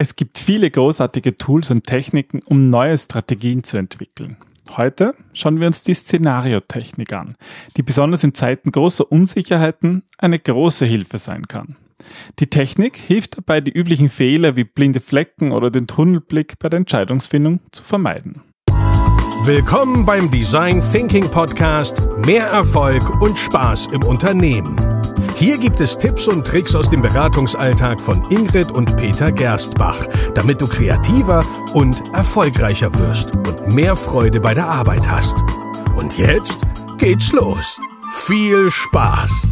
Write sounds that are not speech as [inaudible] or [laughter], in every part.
Es gibt viele großartige Tools und Techniken, um neue Strategien zu entwickeln. Heute schauen wir uns die Szenariotechnik an, die besonders in Zeiten großer Unsicherheiten eine große Hilfe sein kann. Die Technik hilft dabei, die üblichen Fehler wie blinde Flecken oder den Tunnelblick bei der Entscheidungsfindung zu vermeiden. Willkommen beim Design Thinking Podcast Mehr Erfolg und Spaß im Unternehmen. Hier gibt es Tipps und Tricks aus dem Beratungsalltag von Ingrid und Peter Gerstbach, damit du kreativer und erfolgreicher wirst und mehr Freude bei der Arbeit hast. Und jetzt geht's los. Viel Spaß!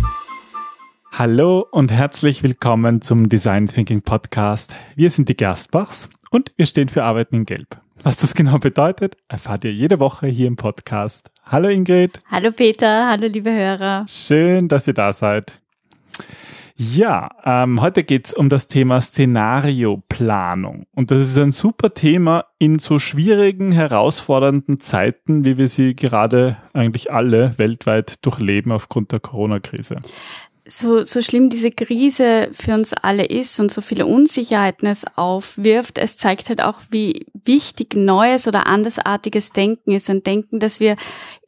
Hallo und herzlich willkommen zum Design Thinking Podcast. Wir sind die Gerstbachs und wir stehen für Arbeiten in Gelb. Was das genau bedeutet, erfahrt ihr jede Woche hier im Podcast. Hallo Ingrid. Hallo Peter, hallo liebe Hörer. Schön, dass ihr da seid. Ja, ähm, heute geht's um das Thema Szenarioplanung. Und das ist ein super Thema in so schwierigen, herausfordernden Zeiten, wie wir sie gerade eigentlich alle weltweit durchleben aufgrund der Corona-Krise so, so schlimm diese Krise für uns alle ist und so viele Unsicherheiten es aufwirft, es zeigt halt auch, wie wichtig neues oder andersartiges Denken ist. Ein Denken, das wir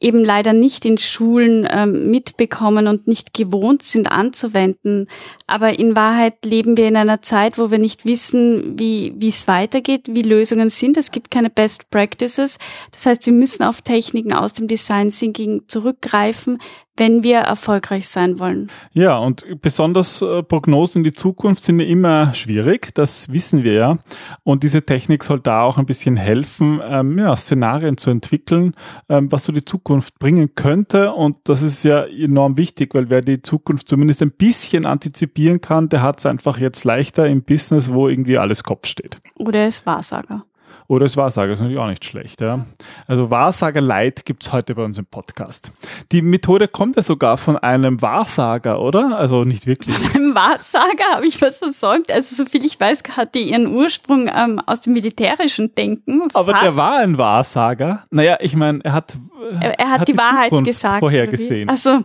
eben leider nicht in Schulen ähm, mitbekommen und nicht gewohnt sind anzuwenden. Aber in Wahrheit leben wir in einer Zeit, wo wir nicht wissen, wie, wie es weitergeht, wie Lösungen sind. Es gibt keine Best Practices. Das heißt, wir müssen auf Techniken aus dem Design Thinking zurückgreifen, wenn wir erfolgreich sein wollen. Ja, und besonders äh, Prognosen in die Zukunft sind ja immer schwierig, das wissen wir ja. Und diese Technik soll da auch ein bisschen helfen, ähm, ja, Szenarien zu entwickeln, ähm, was so die Zukunft bringen könnte. Und das ist ja enorm wichtig, weil wer die Zukunft zumindest ein bisschen antizipieren kann, der hat es einfach jetzt leichter im Business, wo irgendwie alles Kopf steht. Oder ist Wahrsager. Oder als Wahrsager, ist natürlich auch nicht schlecht. Ja. Also Wahrsager Light gibt's heute bei uns im Podcast. Die Methode kommt ja sogar von einem Wahrsager, oder? Also nicht wirklich. [laughs] Von einem Wahrsager habe ich was versäumt. Also soviel ich weiß, hat die ihren Ursprung ähm, aus dem militärischen Denken. Aber der war ein Wahrsager. Naja, ich meine, er hat, er, er hat, hat die, die Wahrheit Zukunft gesagt. Vorhergesehen. Also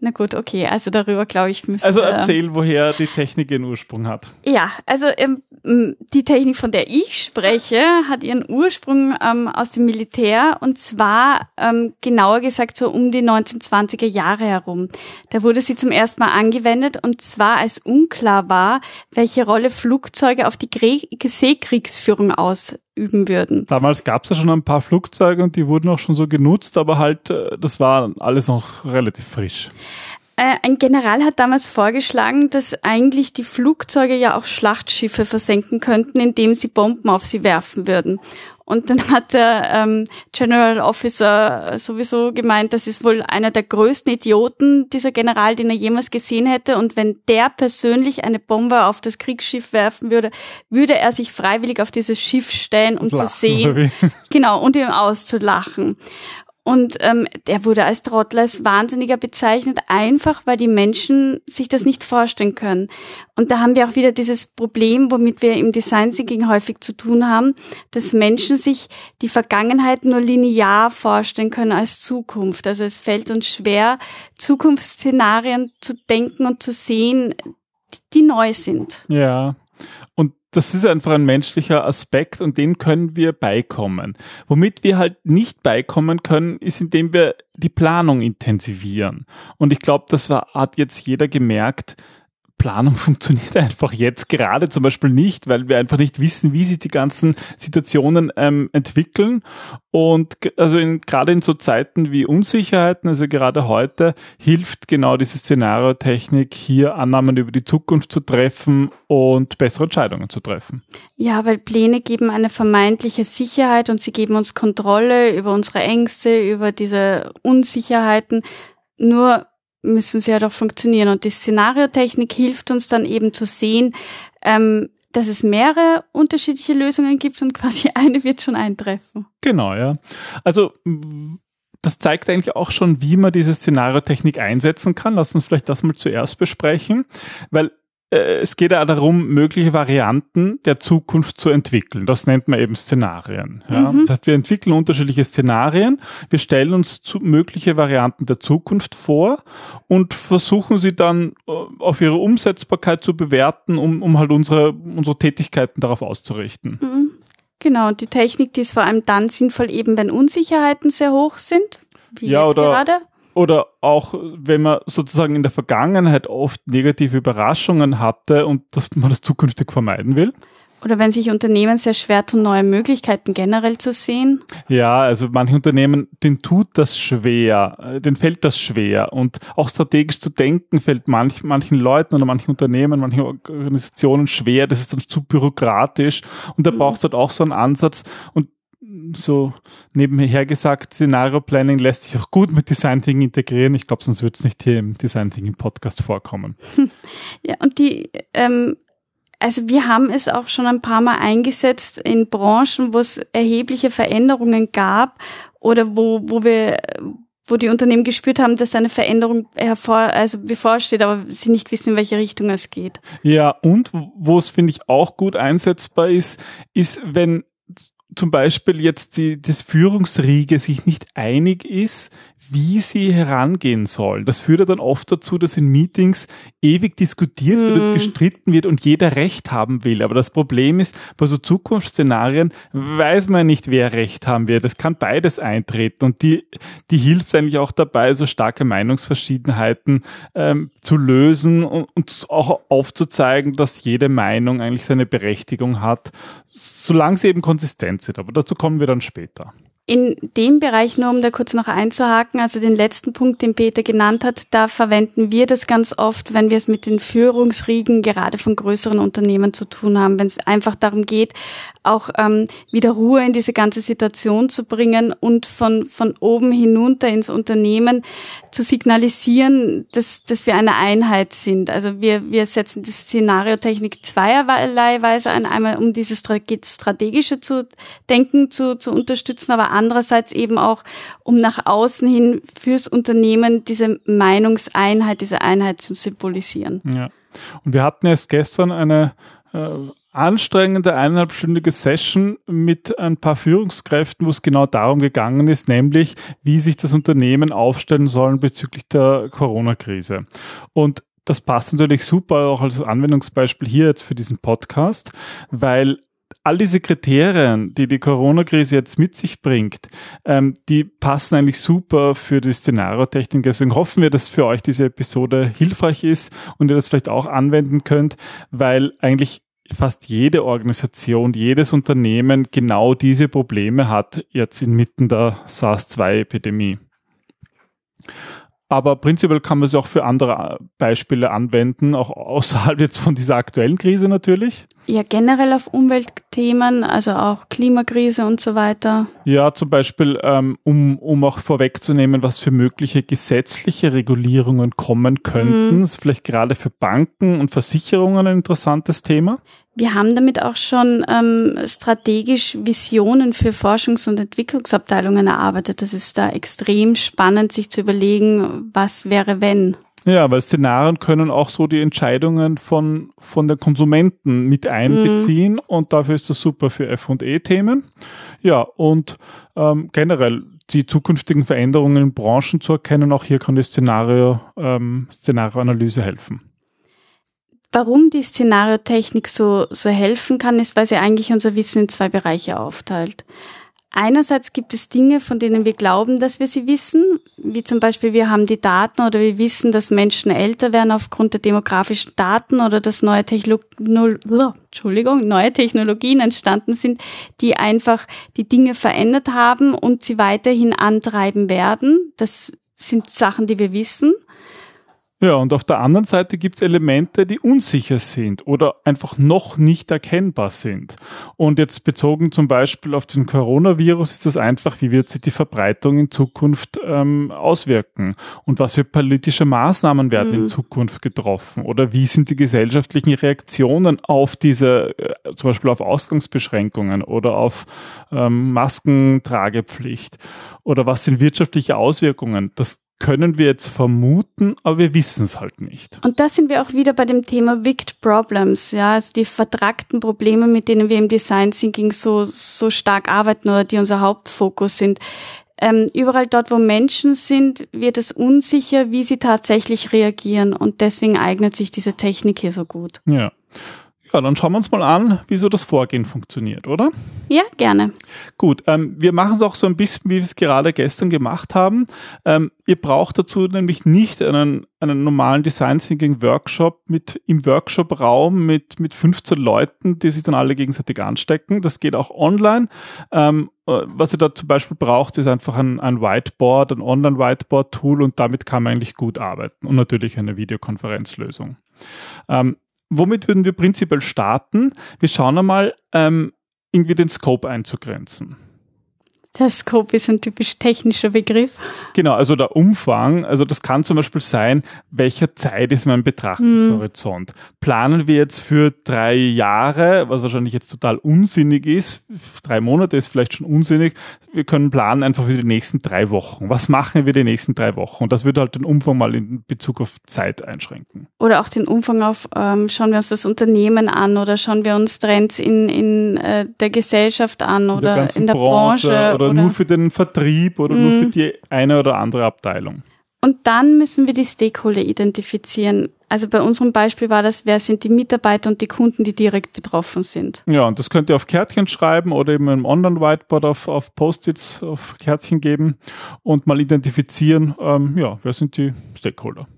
na gut, okay, also darüber glaube ich müssen Also erzähl, woher die Technik ihren Ursprung hat. Ja, also ähm, die Technik, von der ich spreche, hat ihren Ursprung ähm, aus dem Militär und zwar ähm, genauer gesagt so um die 1920er Jahre herum. Da wurde sie zum ersten Mal angewendet und zwar als unklar war, welche Rolle Flugzeuge auf die Seekriegsführung aus üben würden. Damals gab es ja schon ein paar Flugzeuge und die wurden auch schon so genutzt, aber halt, äh, das war alles noch relativ frisch. Äh, ein General hat damals vorgeschlagen, dass eigentlich die Flugzeuge ja auch Schlachtschiffe versenken könnten, indem sie Bomben auf sie werfen würden. Und dann hat der ähm, General Officer sowieso gemeint, das ist wohl einer der größten Idioten, dieser General, den er jemals gesehen hätte. Und wenn der persönlich eine Bombe auf das Kriegsschiff werfen würde, würde er sich freiwillig auf dieses Schiff stellen, um Lachen, zu sehen, genau, und ihm auszulachen. Und ähm, der wurde als Trottel, als Wahnsinniger bezeichnet, einfach weil die Menschen sich das nicht vorstellen können. Und da haben wir auch wieder dieses Problem, womit wir im Design Thinking häufig zu tun haben, dass Menschen sich die Vergangenheit nur linear vorstellen können als Zukunft. Also es fällt uns schwer, Zukunftsszenarien zu denken und zu sehen, die neu sind. Ja. Und das ist einfach ein menschlicher Aspekt und den können wir beikommen. Womit wir halt nicht beikommen können, ist, indem wir die Planung intensivieren. Und ich glaube, das war, hat jetzt jeder gemerkt, Planung [laughs] funktioniert einfach jetzt gerade zum Beispiel nicht, weil wir einfach nicht wissen, wie sich die ganzen Situationen ähm, entwickeln. Und also in, gerade in so Zeiten wie Unsicherheiten, also gerade heute, hilft genau diese Szenariotechnik, hier Annahmen über die Zukunft zu treffen und bessere Entscheidungen zu treffen. Ja, weil Pläne geben eine vermeintliche Sicherheit und sie geben uns Kontrolle über unsere Ängste, über diese Unsicherheiten. Nur müssen sie ja doch funktionieren. Und die Szenariotechnik hilft uns dann eben zu sehen, ähm, dass es mehrere unterschiedliche Lösungen gibt und quasi [laughs] eine wird schon eintreffen. Genau, ja. Also das zeigt eigentlich auch schon, wie man diese Szenariotechnik einsetzen kann. Lass uns vielleicht das mal zuerst besprechen, weil es geht ja darum, mögliche Varianten der Zukunft zu entwickeln. Das nennt man eben Szenarien. Ja? Mhm. Das heißt, wir entwickeln unterschiedliche Szenarien, wir stellen uns mögliche Varianten der Zukunft vor und versuchen sie dann äh, auf ihre Umsetzbarkeit zu bewerten, um, um halt unsere, unsere Tätigkeiten darauf auszurichten. Mhm. Genau, und die Technik, die ist vor allem dann sinnvoll, eben wenn Unsicherheiten sehr hoch sind, wie ja, jetzt gerade. Oder auch, wenn man sozusagen in der Vergangenheit oft negative Überraschungen hatte und dass man das zukünftig vermeiden will. Oder wenn sich Unternehmen sehr schwer tun, neue Möglichkeiten generell zu sehen? Ja, also manche Unternehmen, denen tut das schwer, äh, denen fällt das schwer. Und auch strategisch zu denken fällt manch, manchen Leuten oder manchen Unternehmen, manchen Organisationen schwer. Das ist dann zu bürokratisch. Und da mhm. braucht es halt auch so einen Ansatz. Und so nebenher gesagt, Szenario Planning lässt sich auch gut mit Design Thinking integrieren. Ich glaube, sonst wird es nicht hier im Design Thinking Podcast vorkommen. [laughs] Ja, und die, ähm, also wir haben es auch schon ein paar Mal eingesetzt in Branchen, wo es erhebliche Veränderungen gab oder wo, wo wir wo die Unternehmen gespürt haben, dass eine Veränderung hervor, also bevorsteht, aber sie nicht wissen, in welche Richtung es geht. Ja, und wo es, finde ich, auch gut einsetzbar ist, ist, wenn zum Beispiel jetzt die, das Führungsriege sich nicht einig ist, wie sie herangehen sollen. Das führt ja dann oft dazu, dass in Meetings ewig diskutiert wird und hm. gestritten wird und jeder Recht haben will. Aber das Problem ist, bei so Zukunftsszenarien weiß man nicht, wer Recht haben wird. Es kann beides eintreten und die, die hilft eigentlich auch dabei, so starke Meinungsverschiedenheiten ähm, zu lösen und, und auch aufzuzeigen, dass jede Meinung eigentlich seine Berechtigung hat, solange sie eben konsistent sind. Aber dazu kommen wir dann später. In dem Bereich, nur um da kurz noch einzuhaken, also den letzten Punkt, den Peter genannt hat, da verwenden wir das ganz oft, wenn wir es mit den Führungsriegen gerade von größeren Unternehmen zu tun haben, wenn es einfach darum geht, auch ähm, wieder Ruhe in diese ganze Situation zu bringen und von, von oben hinunter ins Unternehmen zu signalisieren, dass, dass wir eine Einheit sind. Also wir, wir setzen die Szenariotechnik zweierlei Weise ein, einmal um dieses strategische zu denken, zu, zu unterstützen, aber andererseits eben auch, um nach außen hin fürs Unternehmen diese Meinungseinheit, diese Einheit zu symbolisieren. Ja. Und wir hatten erst gestern eine äh, anstrengende eineinhalbstündige Session mit ein paar Führungskräften, wo es genau darum gegangen ist, nämlich wie sich das Unternehmen aufstellen sollen bezüglich der Corona-Krise. Und das passt natürlich super auch als Anwendungsbeispiel hier jetzt für diesen Podcast, weil all diese Kriterien, die die Corona-Krise jetzt mit sich bringt, ähm, die passen eigentlich super für die Szenariotechnik. Deswegen hoffen wir, dass für euch diese Episode hilfreich ist und ihr das vielleicht auch anwenden könnt, weil eigentlich fast jede Organisation, jedes Unternehmen genau diese Probleme hat jetzt inmitten der SARS-2-Epidemie. Aber prinzipiell kann man sie auch für andere Beispiele anwenden, auch außerhalb jetzt von dieser aktuellen Krise natürlich. Ja, generell auf Umweltthemen, also auch Klimakrise und so weiter. Ja, zum Beispiel, ähm, um, um auch vorwegzunehmen, was für mögliche gesetzliche Regulierungen kommen könnten. Mhm. Das ist vielleicht gerade für Banken und Versicherungen ein interessantes Thema. Wir haben damit auch schon ähm, strategisch Visionen für Forschungs- und Entwicklungsabteilungen erarbeitet. Das ist da extrem spannend, sich zu überlegen, was wäre, wenn. Ja, weil Szenarien können auch so die Entscheidungen von, von den Konsumenten mit einbeziehen mhm. und dafür ist das super für F&E-Themen. Ja, und ähm, generell die zukünftigen Veränderungen in Branchen zu erkennen, auch hier kann die Szenario, ähm, Szenarioanalyse helfen. Warum die Szenariotechnik so, so helfen kann, ist, weil sie eigentlich unser Wissen in zwei Bereiche aufteilt. Einerseits gibt es Dinge, von denen wir glauben, dass wir sie wissen, wie zum Beispiel wir haben die Daten oder wir wissen, dass Menschen älter werden aufgrund der demografischen Daten oder dass neue, Techno Entschuldigung, neue Technologien entstanden sind, die einfach die Dinge verändert haben und sie weiterhin antreiben werden. Das sind Sachen, die wir wissen. Ja, und auf der anderen Seite gibt es Elemente, die unsicher sind oder einfach noch nicht erkennbar sind. Und jetzt bezogen zum Beispiel auf den Coronavirus ist das einfach, wie wird sich die Verbreitung in Zukunft ähm, auswirken und was für politische Maßnahmen werden mhm. in Zukunft getroffen oder wie sind die gesellschaftlichen Reaktionen auf diese, äh, zum Beispiel auf Ausgangsbeschränkungen oder auf ähm, Maskentragepflicht oder was sind wirtschaftliche Auswirkungen. Das können wir jetzt vermuten, aber wir wissen es halt nicht. Und da sind wir auch wieder bei dem Thema Wicked Problems, ja, also die vertragten Probleme, mit denen wir im Design Thinking so, so stark arbeiten oder die unser Hauptfokus sind. Ähm, überall dort, wo Menschen sind, wird es unsicher, wie sie tatsächlich reagieren und deswegen eignet sich diese Technik hier so gut. Ja. Ja, dann schauen wir uns mal an, wie so das Vorgehen funktioniert, oder? Ja, gerne. Gut, ähm, wir machen es auch so ein bisschen, wie wir es gerade gestern gemacht haben. Ähm, ihr braucht dazu nämlich nicht einen, einen normalen Design Thinking Workshop mit im Workshop-Raum mit, mit 15 Leuten, die sich dann alle gegenseitig anstecken. Das geht auch online. Ähm, äh, was ihr da zum Beispiel braucht, ist einfach ein, ein Whiteboard, ein Online-Whiteboard-Tool und damit kann man eigentlich gut arbeiten und natürlich eine Videokonferenzlösung. Ähm, womit würden wir prinzipiell starten? Wir schauen einmal, ähm, irgendwie den Scope einzugrenzen. Der Scope ist ein typisch technischer Begriff. Genau, also der Umfang, also das kann zum Beispiel sein, welcher Zeit ist mein Betrachtungshorizont. Mhm. Planen wir jetzt für drei Jahre, was wahrscheinlich jetzt total unsinnig ist, drei Monate ist vielleicht schon unsinnig, wir können planen einfach für die nächsten drei Wochen. Was machen wir die nächsten drei Wochen? Und das würde halt den Umfang mal in Bezug auf Zeit einschränken. Oder auch den Umfang auf, ähm, schauen wir uns das Unternehmen an oder schauen wir uns Trends in, in äh, der Gesellschaft an oder in der, in der Branche, Branche oder, oder, nur für den Vertrieb oder mhm. nur für die eine oder andere Abteilung. Und dann müssen wir die Stakeholder identifizieren. Also bei unserem Beispiel war das, wer sind die Mitarbeiter und die Kunden, die direkt betroffen sind. Ja, und das könnt ihr auf Kärtchen schreiben oder eben im Online-Whiteboard auf, auf Post-its auf Kärtchen geben und mal identifizieren, ähm, ja, wer sind die Stakeholder.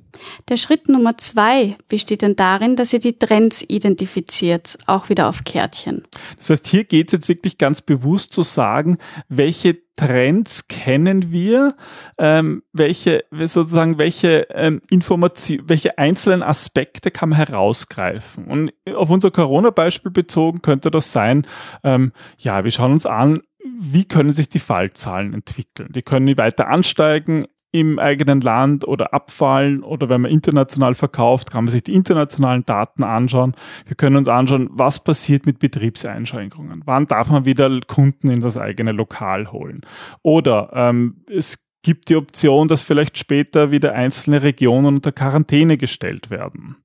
Der Schritt Nummer zwei besteht dann darin, dass ihr die Trends identifiziert, auch wieder auf Kärtchen. Das heißt, hier geht es jetzt wirklich ganz bewusst zu sagen, welche Trends kennen wir, ähm, welche sozusagen welche ähm, Information, welche einzelnen Aspekte kann man herausgreifen. Und auf unser Corona-Beispiel bezogen könnte das sein, ähm, ja, wir schauen uns an, wie können sich die Fallzahlen entwickeln? Die können weiter ansteigen, im eigenen Land oder abfallen oder wenn man international verkauft, kann man sich die internationalen Daten anschauen. Wir können uns anschauen, was passiert mit Betriebseinschränkungen. Wann darf man wieder Kunden in das eigene Lokal holen? Oder ähm, es gibt die Option, dass vielleicht später wieder einzelne Regionen unter Quarantäne gestellt werden.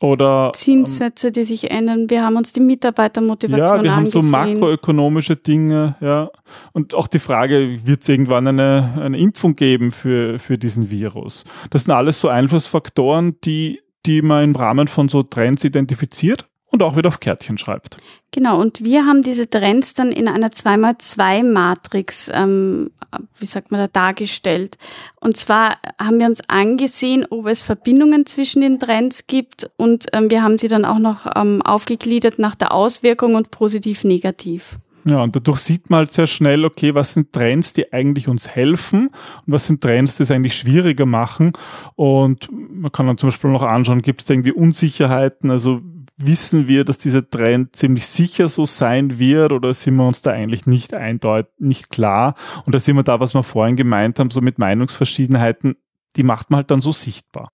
Oder Zinssätze, die sich ändern. Wir haben uns die Mitarbeitermotivation Ja, wir angesehen. haben so makroökonomische Dinge, ja. Und auch die Frage, wird es irgendwann eine, eine Impfung geben für, für diesen Virus? Das sind alles so Einflussfaktoren, die, die man im Rahmen von so Trends identifiziert und auch wieder auf Kärtchen schreibt. Genau, und wir haben diese Trends dann in einer 2x2-Matrix, ähm, wie sagt man da, dargestellt. Und zwar haben wir uns angesehen, ob es Verbindungen zwischen den Trends gibt und ähm, wir haben sie dann auch noch ähm, aufgegliedert nach der Auswirkung und positiv-negativ. Ja, und dadurch sieht man halt sehr schnell, okay, was sind Trends, die eigentlich uns helfen und was sind Trends, die es eigentlich schwieriger machen. Und man kann dann zum Beispiel noch anschauen, gibt es da irgendwie Unsicherheiten, also wissen wir, dass dieser Trend ziemlich sicher so sein wird oder sind wir uns da eigentlich nicht eindeutig, nicht klar? Und da sind wir da, was wir vorhin gemeint haben, so mit Meinungsverschiedenheiten, die macht man halt dann so sichtbar.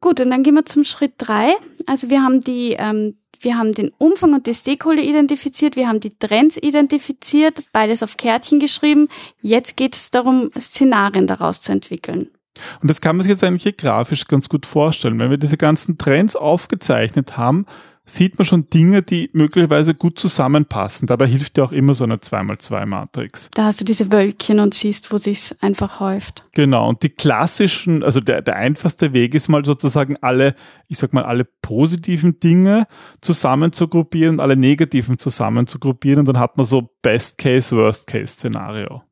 Gut, und dann gehen wir zum Schritt drei. Also wir haben die, ähm, wir haben den Umfang und die Stakeholder identifiziert, wir haben die Trends identifiziert, beides auf Kärtchen geschrieben. Jetzt geht es darum, Szenarien daraus zu entwickeln. Und das kann man sich jetzt eigentlich hier grafisch ganz gut vorstellen. Wenn wir diese ganzen Trends aufgezeichnet haben, sieht man schon Dinge, die möglicherweise gut zusammenpassen. Dabei hilft ja auch immer so eine 2x2-Matrix. Da hast du diese Wölkchen und siehst, wo sich's einfach häuft. Genau. Und die klassischen, also der, der einfachste Weg ist mal sozusagen alle, ich sag mal, alle positiven Dinge zusammen zu gruppieren, alle negativen zusammen zu gruppieren. Und dann hat man so Best Case, Worst Case Szenario.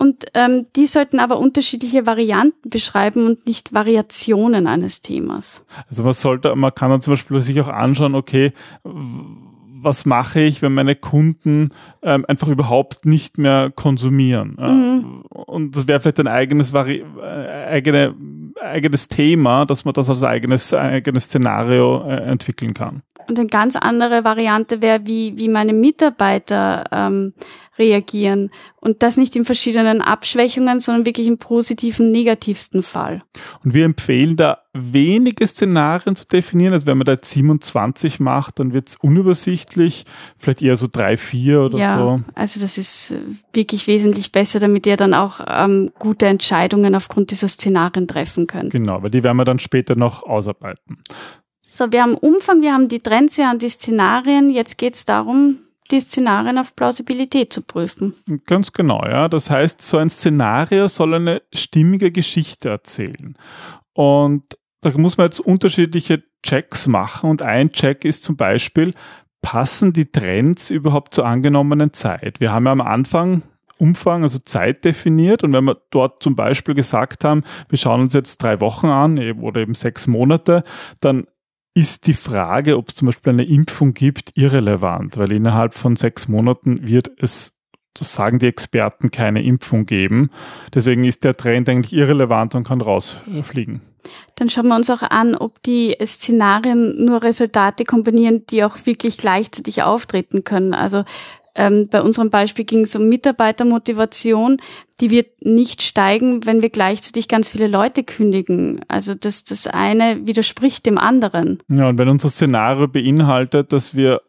Und ähm, die sollten aber unterschiedliche Varianten beschreiben und nicht Variationen eines Themas. Also man sollte, man kann dann zum Beispiel sich auch anschauen, okay, was mache ich, wenn meine Kunden ähm, einfach überhaupt nicht mehr konsumieren? Mhm. Und das wäre vielleicht ein eigenes, Vari äh, eigene, eigenes Thema, dass man das als eigenes, eigenes Szenario äh, entwickeln kann. Und eine ganz andere Variante wäre, wie, wie meine Mitarbeiter ähm, reagieren. Und das nicht in verschiedenen Abschwächungen, sondern wirklich im positiven, negativsten Fall. Und wir empfehlen da wenige Szenarien zu definieren. Also wenn man da 27 macht, dann wird es unübersichtlich, vielleicht eher so drei, vier oder ja, so. Also das ist wirklich wesentlich besser, damit ihr dann auch ähm, gute Entscheidungen aufgrund dieser Szenarien treffen könnt. Genau, weil die werden wir dann später noch ausarbeiten. So, wir haben Umfang, wir haben die Trends, wir haben die Szenarien. Jetzt geht es darum, die Szenarien auf Plausibilität zu prüfen. Ganz genau, ja. Das heißt, so ein Szenario soll eine stimmige Geschichte erzählen. Und da muss man jetzt unterschiedliche Checks machen. Und ein Check ist zum Beispiel, passen die Trends überhaupt zur angenommenen Zeit? Wir haben ja am Anfang Umfang, also Zeit definiert. Und wenn wir dort zum Beispiel gesagt haben, wir schauen uns jetzt drei Wochen an oder eben sechs Monate, dann ist die Frage, ob es zum Beispiel eine Impfung gibt, irrelevant, weil innerhalb von sechs Monaten wird es, das sagen die Experten, keine Impfung geben. Deswegen ist der Trend eigentlich irrelevant und kann rausfliegen. Dann schauen wir uns auch an, ob die Szenarien nur Resultate kombinieren, die auch wirklich gleichzeitig auftreten können. Also ähm, bei unserem Beispiel ging es um Mitarbeitermotivation. Die wird nicht steigen, wenn wir gleichzeitig ganz viele Leute kündigen. Also das, das eine widerspricht dem anderen. Ja, und wenn unser Szenario beinhaltet, dass wir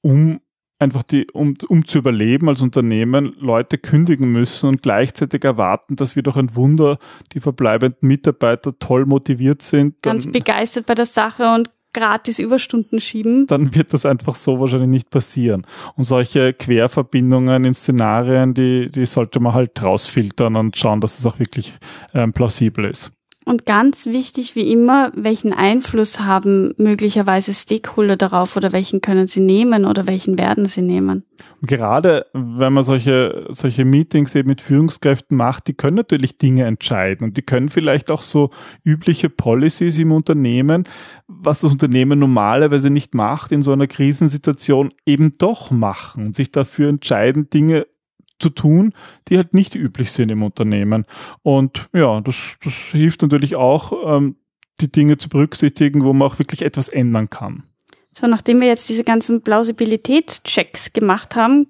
um einfach die, um, um zu überleben als Unternehmen, Leute kündigen müssen und gleichzeitig erwarten, dass wir durch ein Wunder die verbleibenden Mitarbeiter toll motiviert sind. Ganz begeistert bei der Sache und gratis Überstunden schieben. Dann wird das einfach so wahrscheinlich nicht passieren. Und solche Querverbindungen in Szenarien, die, die sollte man halt rausfiltern und schauen, dass es auch wirklich ähm, plausibel ist. Und ganz wichtig wie immer, welchen Einfluss haben möglicherweise Stakeholder darauf oder welchen können sie nehmen oder welchen werden sie nehmen? Und gerade wenn man solche, solche Meetings eben mit Führungskräften macht, die können natürlich Dinge entscheiden und die können vielleicht auch so übliche Policies im Unternehmen, was das Unternehmen normalerweise nicht macht, in so einer Krisensituation eben doch machen und sich dafür entscheiden, Dinge zu tun, die halt nicht üblich sind im Unternehmen. Und ja, das, das hilft natürlich auch, ähm, die Dinge zu berücksichtigen, wo man auch wirklich etwas ändern kann. So, nachdem wir jetzt diese ganzen Plausibilitätschecks gemacht haben,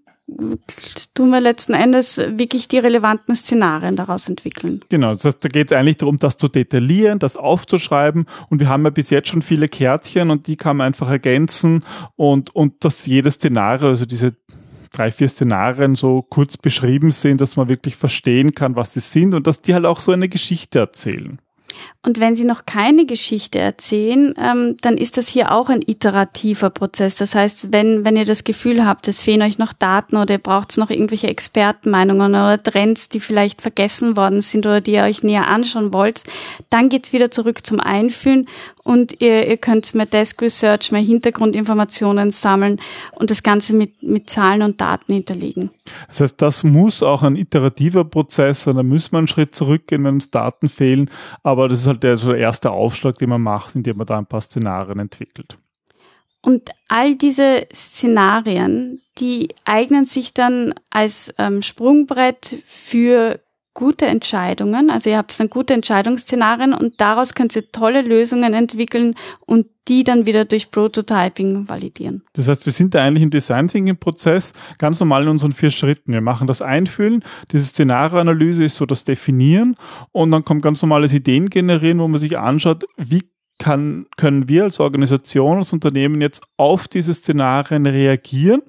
tun wir letzten Endes wirklich die relevanten Szenarien daraus entwickeln. Genau, das heißt, da geht es eigentlich darum, das zu detaillieren, das aufzuschreiben und wir haben ja bis jetzt schon viele Kärtchen und die kann man einfach ergänzen und, und dass jedes Szenario, also diese drei, vier Szenarien so kurz beschrieben sind, dass man wirklich verstehen kann, was sie sind und dass die halt auch so eine Geschichte erzählen. Und wenn Sie noch keine Geschichte erzählen, ähm, dann ist das hier auch ein iterativer Prozess. Das heißt, wenn, wenn ihr das Gefühl habt, es fehlen euch noch Daten oder ihr braucht noch irgendwelche Expertenmeinungen oder Trends, die vielleicht vergessen worden sind oder die ihr euch näher anschauen wollt, dann geht's wieder zurück zum Einfühlen und ihr, ihr könnt mehr Desk Research, mehr Hintergrundinformationen sammeln und das Ganze mit, mit Zahlen und Daten hinterlegen. Das heißt, das muss auch ein iterativer Prozess sein, da muss man einen Schritt zurückgehen, wenn uns Daten fehlen, aber das ist halt der, so der erste Aufschlag, den man macht, indem man da ein paar Szenarien entwickelt. Und all diese Szenarien, die eignen sich dann als ähm, Sprungbrett für gute Entscheidungen. Also ihr habt dann gute Entscheidungsszenarien und daraus könnt ihr tolle Lösungen entwickeln und die dann wieder durch Prototyping validieren. Das heißt, wir sind da eigentlich im Design Thinking Prozess ganz normal in unseren vier Schritten. Wir machen das Einfühlen, diese Szenarioanalyse ist so das Definieren und dann kommt ganz normales Ideen generieren, wo man sich anschaut, wie kann, können wir als Organisation, als Unternehmen jetzt auf diese Szenarien reagieren?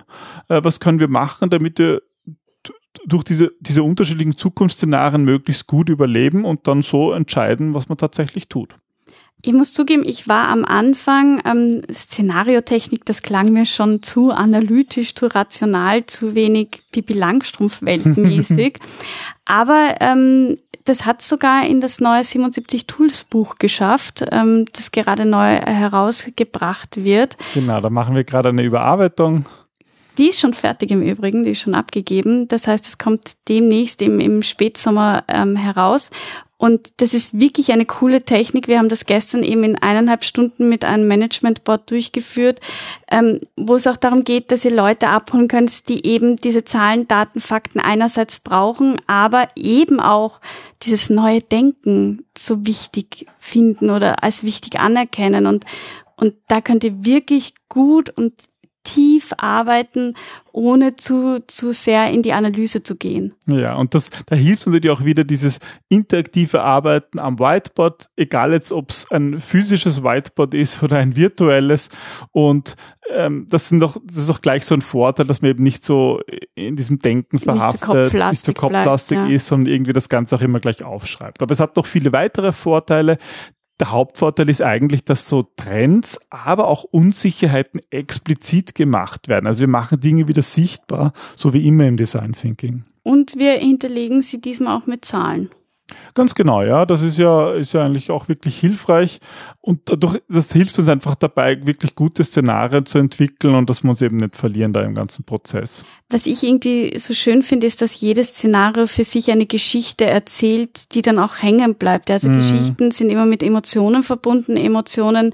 Äh, was können wir machen, damit wir durch diese, diese unterschiedlichen Zukunftsszenarien möglichst gut überleben und dann so entscheiden, was man tatsächlich tut. Ich muss zugeben, ich war am Anfang ähm, Szenariotechnik, das klang mir schon zu analytisch, zu rational, zu wenig Pipi Langstrumpf weltenmäßig. [laughs] Aber ähm, das hat sogar in das neue 77 Tools Buch geschafft, ähm, das gerade neu herausgebracht wird. Genau, da machen wir gerade eine Überarbeitung. Die ist schon fertig im Übrigen, die ist schon abgegeben. Das heißt, es kommt demnächst im, im Spätsommer ähm, heraus. Und das ist wirklich eine coole Technik. Wir haben das gestern eben in eineinhalb Stunden mit einem Managementboard durchgeführt, ähm, wo es auch darum geht, dass ihr Leute abholen könnt, die eben diese Zahlen, Daten, Fakten einerseits brauchen, aber eben auch dieses neue Denken so wichtig finden oder als wichtig anerkennen. Und, und da könnt ihr wirklich gut und tief arbeiten, ohne zu, zu sehr in die Analyse zu gehen. Ja, und das, da hilft natürlich auch wieder dieses interaktive Arbeiten am Whiteboard, egal jetzt, ob es ein physisches Whiteboard ist oder ein virtuelles. Und ähm, das, sind doch, das ist doch gleich so ein Vorteil, dass man eben nicht so in diesem Denken verhaftet, nicht so kopflastig ja. ist, sondern irgendwie das Ganze auch immer gleich aufschreibt. Aber es hat doch viele weitere Vorteile der Hauptvorteil ist eigentlich, dass so Trends, aber auch Unsicherheiten explizit gemacht werden. Also wir machen Dinge wieder sichtbar, so wie immer im Design Thinking. Und wir hinterlegen sie diesmal auch mit Zahlen. Ganz genau, ja. Das ist ja, ist ja eigentlich auch wirklich hilfreich. Und dadurch, das hilft uns einfach dabei, wirklich gute Szenarien zu entwickeln und dass wir uns eben nicht verlieren da im ganzen Prozess. Was ich irgendwie so schön finde, ist, dass jedes Szenario für sich eine Geschichte erzählt, die dann auch hängen bleibt. Also mhm. Geschichten sind immer mit Emotionen verbunden. Emotionen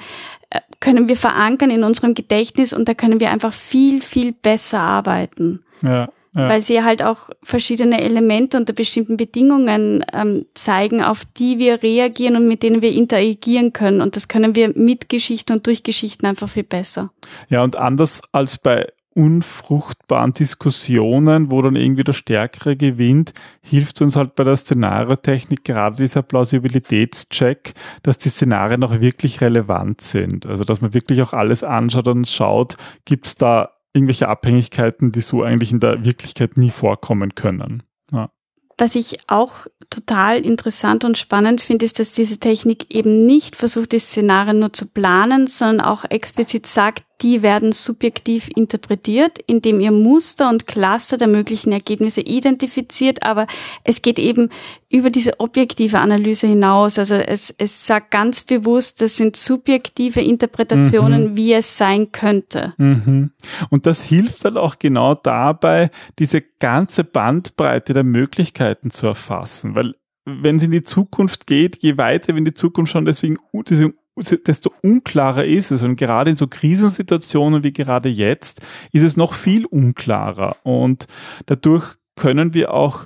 äh, können wir verankern in unserem Gedächtnis und da können wir einfach viel, viel besser arbeiten. Ja ja. weil sie halt auch verschiedene Elemente unter bestimmten Bedingungen ähm, zeigen, auf die wir reagieren und mit denen wir interagieren können. Und das können wir mit Geschichten und durch Geschichten einfach viel besser. Ja, und anders als bei unfruchtbaren Diskussionen, wo dann irgendwie der Stärkere gewinnt, hilft uns halt bei der Szenariotechnik gerade dieser Plausibilitätscheck, dass die Szenarien auch wirklich relevant sind. Also dass man wirklich auch alles anschaut und schaut, gibt es da irgendwelche Abhängigkeiten, die so eigentlich in der Wirklichkeit nie vorkommen können. Ja. Was ich auch total interessant und spannend finde, ist, dass diese Technik eben nicht versucht, die Szenarien nur zu planen, sondern auch explizit sagt, die werden subjektiv interpretiert, indem ihr Muster und Cluster der möglichen Ergebnisse identifiziert, aber es geht eben über diese objektive Analyse hinaus. Also es, es sagt ganz bewusst, das sind subjektive Interpretationen, mhm. wie es sein könnte. Mhm. Und das hilft dann auch genau dabei, diese ganze Bandbreite der Möglichkeiten zu erfassen, weil wenn es in die Zukunft geht, je weiter wir in die Zukunft schauen, deswegen, deswegen desto unklarer ist es. Und gerade in so Krisensituationen wie gerade jetzt ist es noch viel unklarer. Und dadurch können wir auch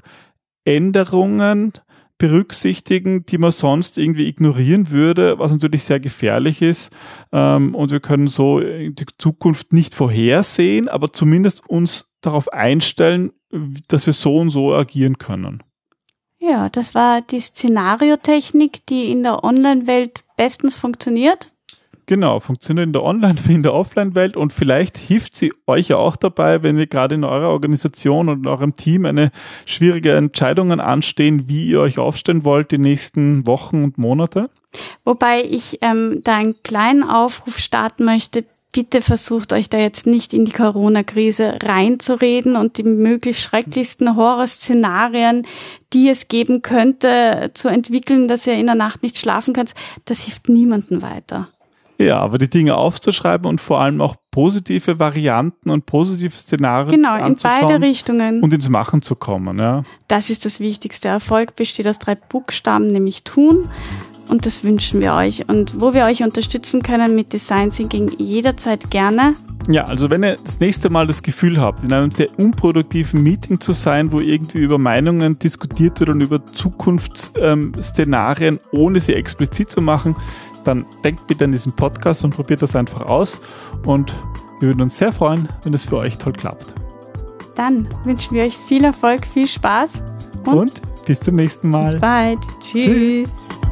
Änderungen berücksichtigen, die man sonst irgendwie ignorieren würde, was natürlich sehr gefährlich ist. Ähm, und wir können so die Zukunft nicht vorhersehen, aber zumindest uns darauf einstellen, dass wir so und so agieren können. Ja, das war die Szenariotechnik, die in der Online-Welt bestens funktioniert. Genau, funktioniert in der Online- wie [laughs] in der Offline-Welt und vielleicht hilft sie euch ja auch dabei, wenn ihr gerade in eurer Organisation und in eurem Team eine schwierige Entscheidungen anstehen, wie ihr euch aufstellen wollt die nächsten Wochen und Monate. Wobei ich ähm, da einen kleinen Aufruf starten möchte bitte versucht euch da jetzt nicht in die Corona-Krise reinzureden und die möglichst schrecklichsten Horrorszenarien, die es geben könnte, zu entwickeln, dass ihr in der Nacht nicht schlafen könnt. Das hilft niemandem weiter. Ja, aber die Dinge aufzuschreiben und vor allem auch positive Varianten und positive Szenarien genau in beide Richtungen und ins Machen zu kommen. Ja, das ist das Wichtigste. Erfolg besteht aus drei Buchstaben, nämlich tun. Und das wünschen wir euch. Und wo wir euch unterstützen können mit Design Thinking jederzeit gerne. Ja, also wenn ihr das nächste Mal das Gefühl habt, in einem sehr unproduktiven Meeting zu sein, wo irgendwie über Meinungen diskutiert wird und über Zukunftsszenarien, ohne sie explizit zu machen, dann denkt bitte an diesen Podcast und probiert das einfach aus. Und wir würden uns sehr freuen, wenn es für euch toll klappt. Dann wünschen wir euch viel Erfolg, viel Spaß und, und bis zum nächsten Mal. Bis bald. Tschüss. Tschüss.